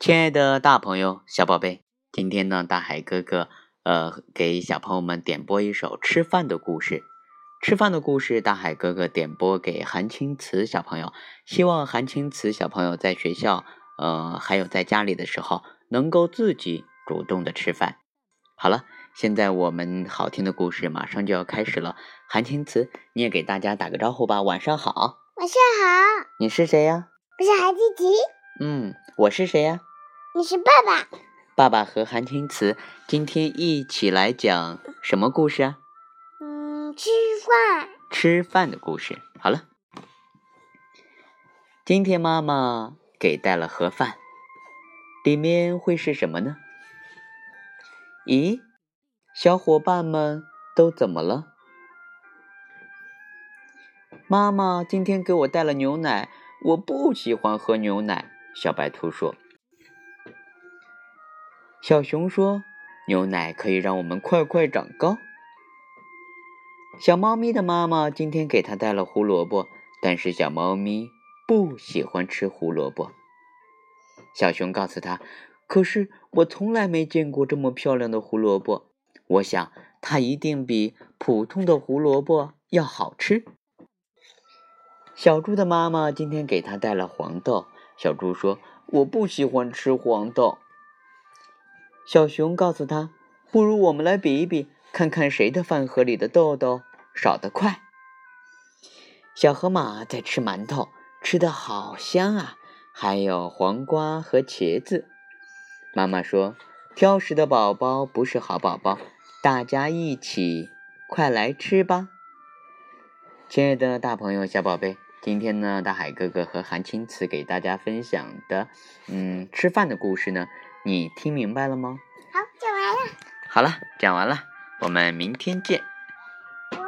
亲爱的大朋友、小宝贝，今天呢，大海哥哥呃给小朋友们点播一首吃饭的故事。吃饭的故事，大海哥哥点播给韩青瓷小朋友，希望韩青瓷小朋友在学校呃还有在家里的时候，能够自己主动的吃饭。好了，现在我们好听的故事马上就要开始了。韩青瓷，你也给大家打个招呼吧，晚上好。晚上好。你是谁呀？我是韩青瓷。嗯，我是谁呀？你是爸爸，爸爸和韩青瓷今天一起来讲什么故事啊？嗯，吃饭。吃饭的故事。好了，今天妈妈给带了盒饭，里面会是什么呢？咦，小伙伴们都怎么了？妈妈今天给我带了牛奶，我不喜欢喝牛奶。小白兔说。小熊说：“牛奶可以让我们快快长高。”小猫咪的妈妈今天给它带了胡萝卜，但是小猫咪不喜欢吃胡萝卜。小熊告诉他：“可是我从来没见过这么漂亮的胡萝卜，我想它一定比普通的胡萝卜要好吃。”小猪的妈妈今天给它带了黄豆，小猪说：“我不喜欢吃黄豆。”小熊告诉他：“不如我们来比一比，看看谁的饭盒里的豆豆少得快。”小河马在吃馒头，吃的好香啊！还有黄瓜和茄子。妈妈说：“挑食的宝宝不是好宝宝，大家一起快来吃吧！”亲爱的大朋友、小宝贝，今天呢，大海哥哥和韩青瓷给大家分享的，嗯，吃饭的故事呢。你听明白了吗？好，讲完了。好了，讲完了，我们明天见。我。